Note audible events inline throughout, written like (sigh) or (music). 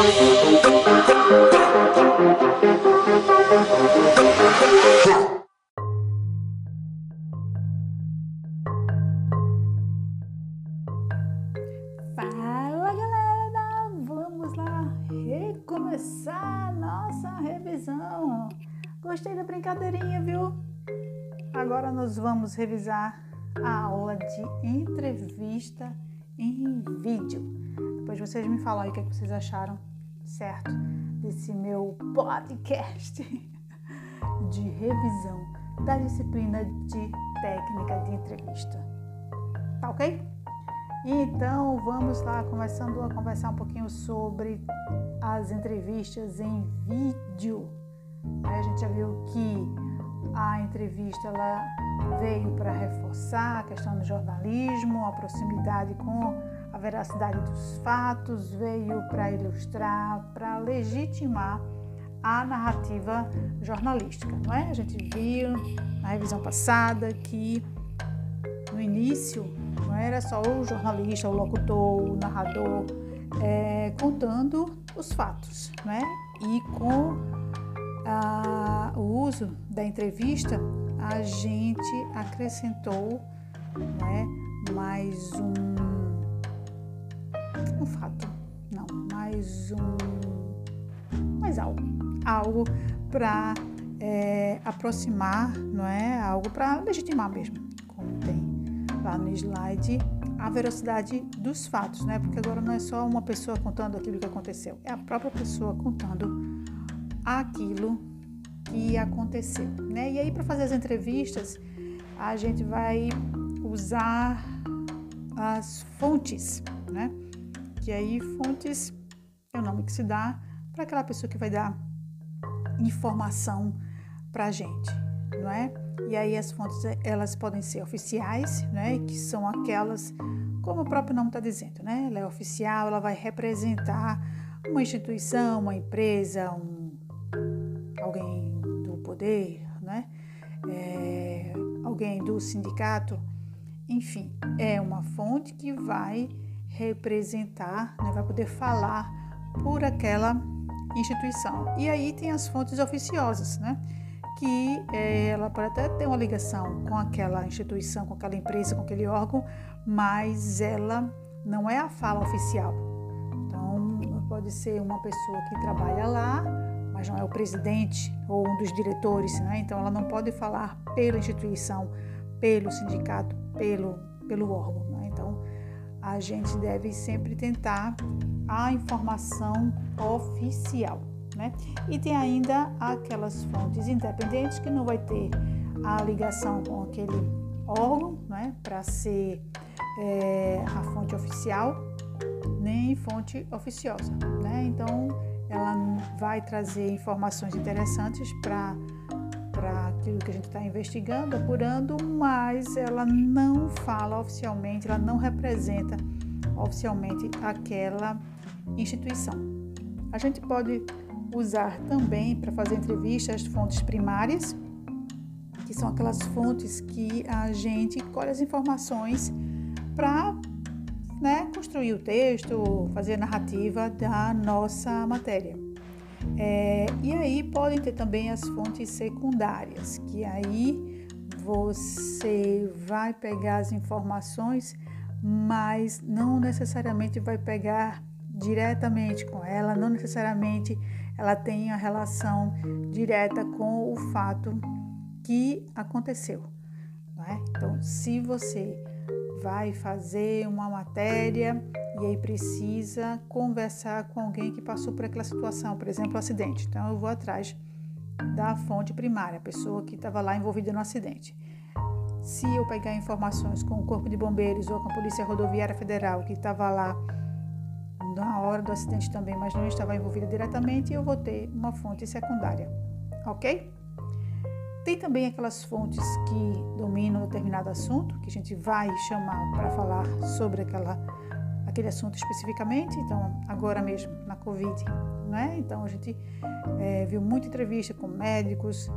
Fala galera, vamos lá recomeçar nossa revisão. Gostei da brincadeirinha, viu? Agora nós vamos revisar a aula de entrevista em vídeo. Depois vocês me falam aí o que, é que vocês acharam, certo? Desse meu podcast (laughs) de revisão da disciplina de técnica de entrevista. Tá ok? Então vamos lá começando a conversar um pouquinho sobre as entrevistas em vídeo. A gente já viu que a entrevista ela veio para reforçar a questão do jornalismo, a proximidade com a veracidade dos fatos, veio para ilustrar, para legitimar a narrativa jornalística, não é? A gente viu na revisão passada que no início não era só o jornalista, o locutor, o narrador é, contando os fatos, não é? E com a, o uso da entrevista, a gente acrescentou não é, mais um, um fato, não, mais um, mais algo, algo para é, aproximar, não é, algo para legitimar mesmo, como tem lá no slide a velocidade dos fatos, né? Porque agora não é só uma pessoa contando aquilo que aconteceu, é a própria pessoa contando aquilo que aconteceu, né? E aí para fazer as entrevistas, a gente vai usar as fontes, né? Que aí fontes é o nome que se dá para aquela pessoa que vai dar informação para a gente, não é? E aí as fontes elas podem ser oficiais, né? Que são aquelas, como o próprio nome está dizendo, né? Ela é oficial, ela vai representar uma instituição, uma empresa, um, alguém do poder, né? É, alguém do sindicato, enfim, é uma fonte que vai representar, né? vai poder falar por aquela instituição. E aí tem as fontes oficiosas, né? Que é, ela pode até ter uma ligação com aquela instituição, com aquela empresa, com aquele órgão, mas ela não é a fala oficial. Então, pode ser uma pessoa que trabalha lá, mas não é o presidente ou um dos diretores, né? Então, ela não pode falar pela instituição, pelo sindicato, pelo, pelo órgão. Né? A gente deve sempre tentar a informação oficial. Né? E tem ainda aquelas fontes independentes que não vai ter a ligação com aquele órgão né? para ser é, a fonte oficial, nem fonte oficiosa. Né? Então, ela vai trazer informações interessantes para aquilo que a gente está investigando, apurando, mas ela não fala oficialmente, ela não representa oficialmente aquela instituição. A gente pode usar também para fazer entrevistas fontes primárias, que são aquelas fontes que a gente colhe as informações para né, construir o texto, fazer a narrativa da nossa matéria. É, e aí podem ter também as fontes secundárias, que aí você vai pegar as informações, mas não necessariamente vai pegar diretamente com ela, não necessariamente ela tem a relação direta com o fato que aconteceu. É? Então, se você vai fazer uma matéria e aí precisa conversar com alguém que passou por aquela situação, por exemplo, um acidente. Então, eu vou atrás da fonte primária, a pessoa que estava lá envolvida no acidente. Se eu pegar informações com o Corpo de Bombeiros ou com a Polícia Rodoviária Federal, que estava lá na hora do acidente também, mas não estava envolvida diretamente, eu vou ter uma fonte secundária, ok? Tem também aquelas fontes que dominam determinado assunto, que a gente vai chamar para falar sobre aquela, aquele assunto especificamente. Então, agora mesmo, na Covid, né? Então, a gente é, viu muita entrevista com médicos,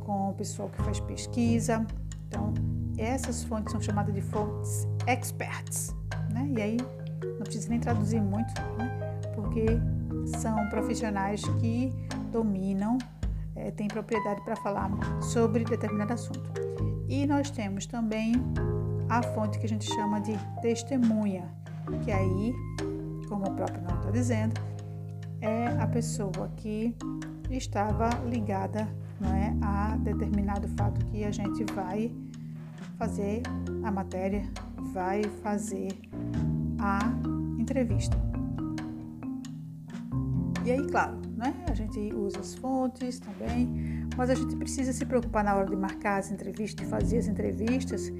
com o pessoal que faz pesquisa. Então, essas fontes são chamadas de fontes experts, né? E aí, não precisa nem traduzir muito, né? Porque são profissionais que dominam, é, têm propriedade para falar sobre determinado assunto. E nós temos também a fonte que a gente chama de testemunha, que aí, como o próprio nome está dizendo, é a pessoa que estava ligada não é, a determinado fato que a gente vai fazer a matéria, vai fazer a entrevista. E aí, claro, né, a gente usa as fontes também, mas a gente precisa se preocupar na hora de marcar as entrevistas, de fazer as entrevistas,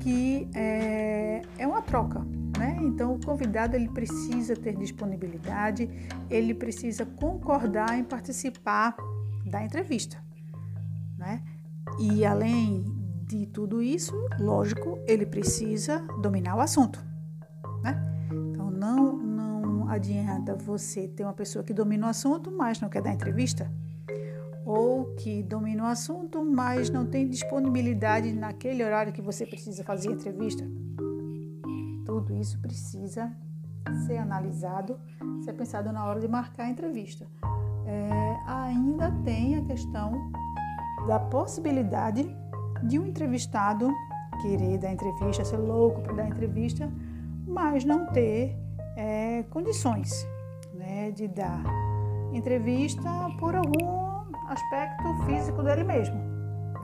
que é, é uma troca, né? Então, o convidado ele precisa ter disponibilidade, ele precisa concordar em participar da entrevista, né? E além de tudo isso, lógico, ele precisa dominar o assunto, né? Então, não, não adianta você ter uma pessoa que domina o assunto, mas não quer dar entrevista ou que domina o assunto, mas não tem disponibilidade naquele horário que você precisa fazer a entrevista. Tudo isso precisa ser analisado, ser pensado na hora de marcar a entrevista. É, ainda tem a questão da possibilidade de um entrevistado querer dar entrevista, ser louco para dar entrevista, mas não ter é, condições né, de dar entrevista por algum aspecto físico dele mesmo.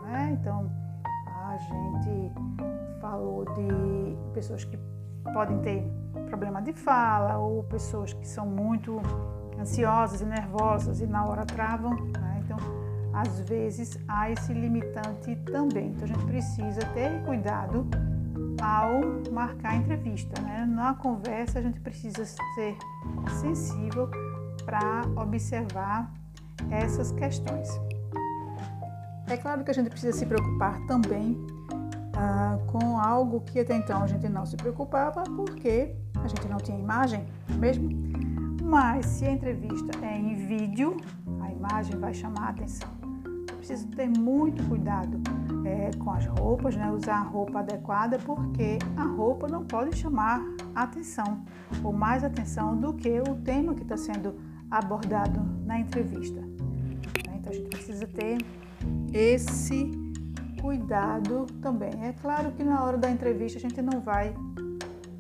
Né? Então, a gente falou de pessoas que podem ter problema de fala ou pessoas que são muito ansiosas e nervosas e na hora travam. Né? Então, às vezes há esse limitante também. Então, a gente precisa ter cuidado ao marcar a entrevista. Né? Na conversa, a gente precisa ser sensível para observar essas questões. É claro que a gente precisa se preocupar também ah, com algo que até então a gente não se preocupava porque a gente não tinha imagem mesmo. Mas se a entrevista é em vídeo, a imagem vai chamar a atenção. Preciso ter muito cuidado é, com as roupas, né? usar a roupa adequada, porque a roupa não pode chamar atenção ou mais atenção do que o tema que está sendo abordado na entrevista. Então a gente precisa ter esse cuidado também. É claro que na hora da entrevista a gente não vai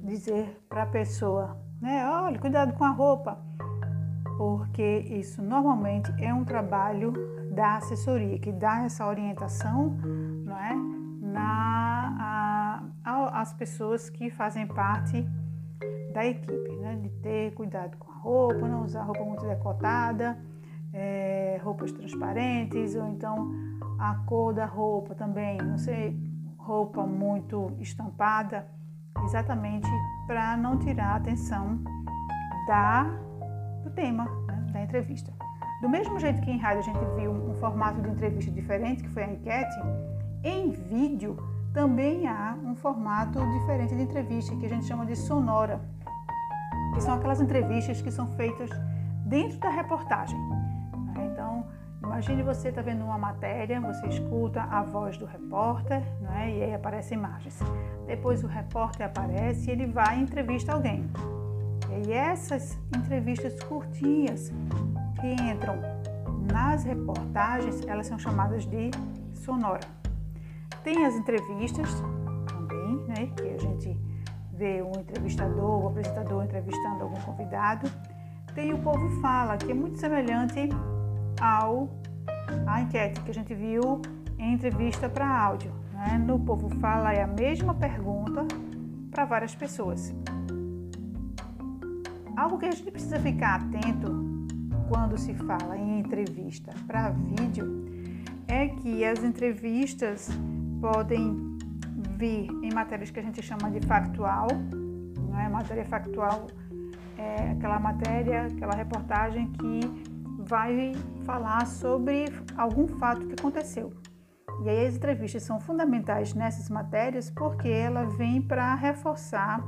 dizer para a pessoa, né, olha, cuidado com a roupa, porque isso normalmente é um trabalho da assessoria que dá essa orientação, não é, na a, as pessoas que fazem parte da equipe, né, de ter cuidado com a roupa, não usar roupa muito decotada é, roupas transparentes, ou então a cor da roupa também, não sei, roupa muito estampada, exatamente para não tirar a atenção da, do tema né, da entrevista. Do mesmo jeito que em rádio a gente viu um formato de entrevista diferente, que foi a enquete, em vídeo também há um formato diferente de entrevista, que a gente chama de sonora, que são aquelas entrevistas que são feitas dentro da reportagem. Imagine você está vendo uma matéria, você escuta a voz do repórter, né, e aí aparecem imagens. Depois o repórter aparece e ele vai e entrevista alguém. E essas entrevistas curtinhas que entram nas reportagens, elas são chamadas de sonora. Tem as entrevistas também, né, que a gente vê um entrevistador, o apresentador entrevistando algum convidado. Tem o povo fala, que é muito semelhante ao a enquete que a gente viu em entrevista para áudio. Né? No Povo Fala é a mesma pergunta para várias pessoas. Algo que a gente precisa ficar atento quando se fala em entrevista para vídeo é que as entrevistas podem vir em matérias que a gente chama de factual, não é? Matéria factual é aquela matéria, aquela reportagem que vai falar sobre algum fato que aconteceu. E aí as entrevistas são fundamentais nessas matérias porque ela vem para reforçar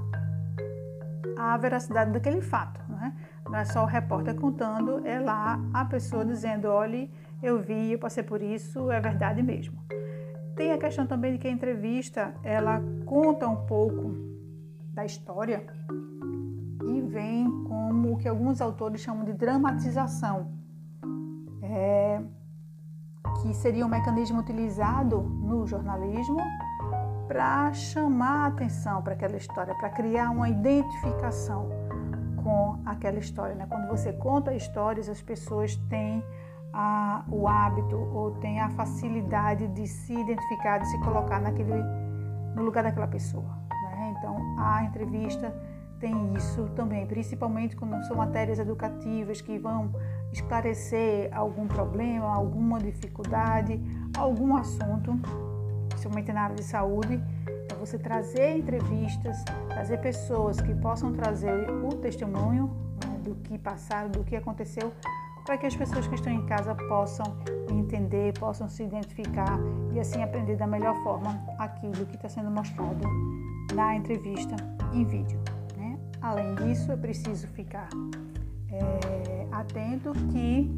a veracidade daquele fato. Né? Não é só o repórter contando, é lá a pessoa dizendo, olhe, eu vi, eu passei por isso, é verdade mesmo. Tem a questão também de que a entrevista ela conta um pouco da história e vem como o que alguns autores chamam de dramatização, é, que seria um mecanismo utilizado no jornalismo para chamar a atenção para aquela história, para criar uma identificação com aquela história. Né? Quando você conta histórias, as pessoas têm a, o hábito ou têm a facilidade de se identificar, de se colocar naquele, no lugar daquela pessoa. Né? Então, a entrevista tem isso também, principalmente quando são matérias educativas que vão esclarecer algum problema, alguma dificuldade, algum assunto principalmente na área de saúde, é você trazer entrevistas, trazer pessoas que possam trazer o testemunho né, do que passaram, do que aconteceu, para que as pessoas que estão em casa possam entender, possam se identificar e assim aprender da melhor forma aquilo que está sendo mostrado na entrevista em vídeo. Além disso, é preciso ficar é, atento que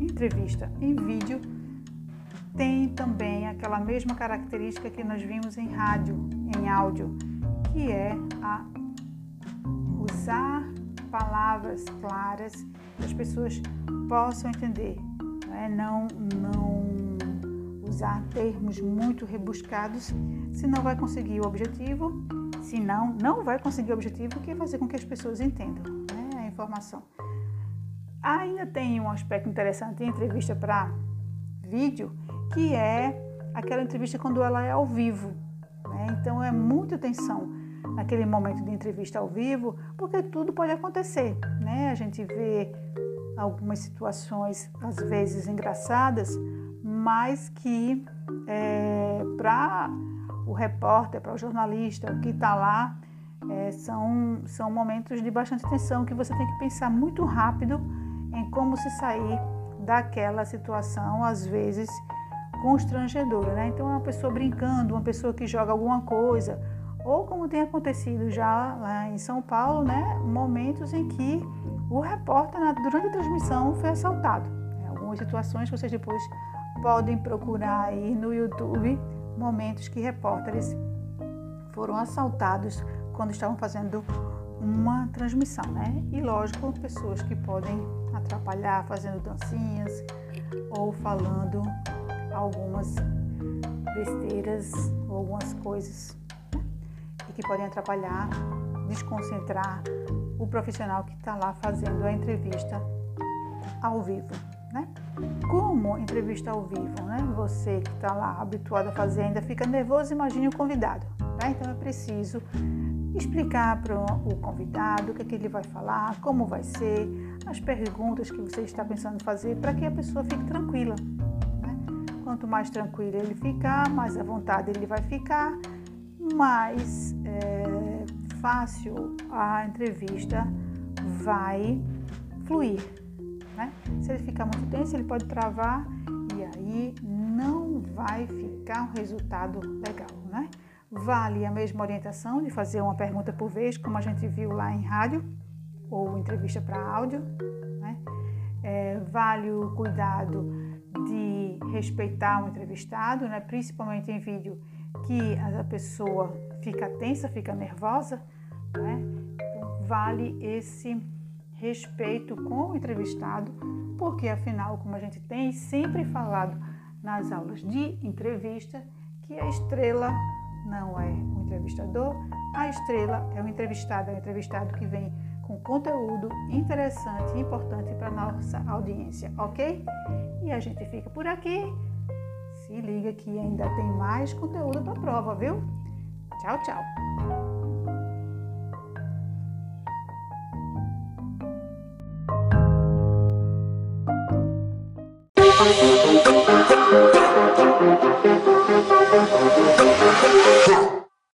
entrevista em vídeo tem também aquela mesma característica que nós vimos em rádio, em áudio, que é a usar palavras claras que as pessoas possam entender, não, é? não, não usar termos muito rebuscados, senão vai conseguir o objetivo, senão não vai conseguir o objetivo que é fazer com que as pessoas entendam né? a informação. Ainda tem um aspecto interessante em entrevista para vídeo, que é aquela entrevista quando ela é ao vivo. Né? Então é muita atenção naquele momento de entrevista ao vivo, porque tudo pode acontecer. Né? A gente vê algumas situações, às vezes engraçadas, mas que é, para o repórter, para o jornalista, o que está lá, é, são, são momentos de bastante tensão que você tem que pensar muito rápido em como se sair daquela situação, às vezes constrangedora, né? Então, é uma pessoa brincando, uma pessoa que joga alguma coisa, ou como tem acontecido já lá em São Paulo, né? Momentos em que o repórter, durante a transmissão, foi assaltado. Algumas situações que vocês depois podem procurar aí no YouTube, momentos que repórteres foram assaltados quando estavam fazendo uma transmissão, né? E lógico, pessoas que podem atrapalhar fazendo dancinhas ou falando algumas besteiras ou algumas coisas né? e que podem atrapalhar, desconcentrar o profissional que está lá fazendo a entrevista ao vivo. Né? Como entrevista ao vivo, né? Você que está lá habituado a fazer ainda fica nervoso, imagine o convidado. Né? Então é preciso explicar para o convidado o que, é que ele vai falar, como vai ser, as perguntas que você está pensando fazer, para que a pessoa fique tranquila. Quanto mais tranquilo ele ficar, mais à vontade ele vai ficar, mais é, fácil a entrevista vai fluir. Né? Se ele ficar muito tenso, ele pode travar e aí não vai ficar um resultado legal. Né? Vale a mesma orientação de fazer uma pergunta por vez, como a gente viu lá em rádio ou entrevista para áudio. Né? É, vale o cuidado de respeitar o entrevistado, né? principalmente em vídeo que a pessoa fica tensa, fica nervosa, né? então, vale esse respeito com o entrevistado, porque afinal, como a gente tem sempre falado nas aulas de entrevista, que a estrela não é o entrevistador, a estrela é o entrevistado, é o entrevistado que vem com conteúdo interessante e importante para nossa audiência, ok? E a gente fica por aqui. Se liga que ainda tem mais conteúdo para prova, viu? Tchau, tchau.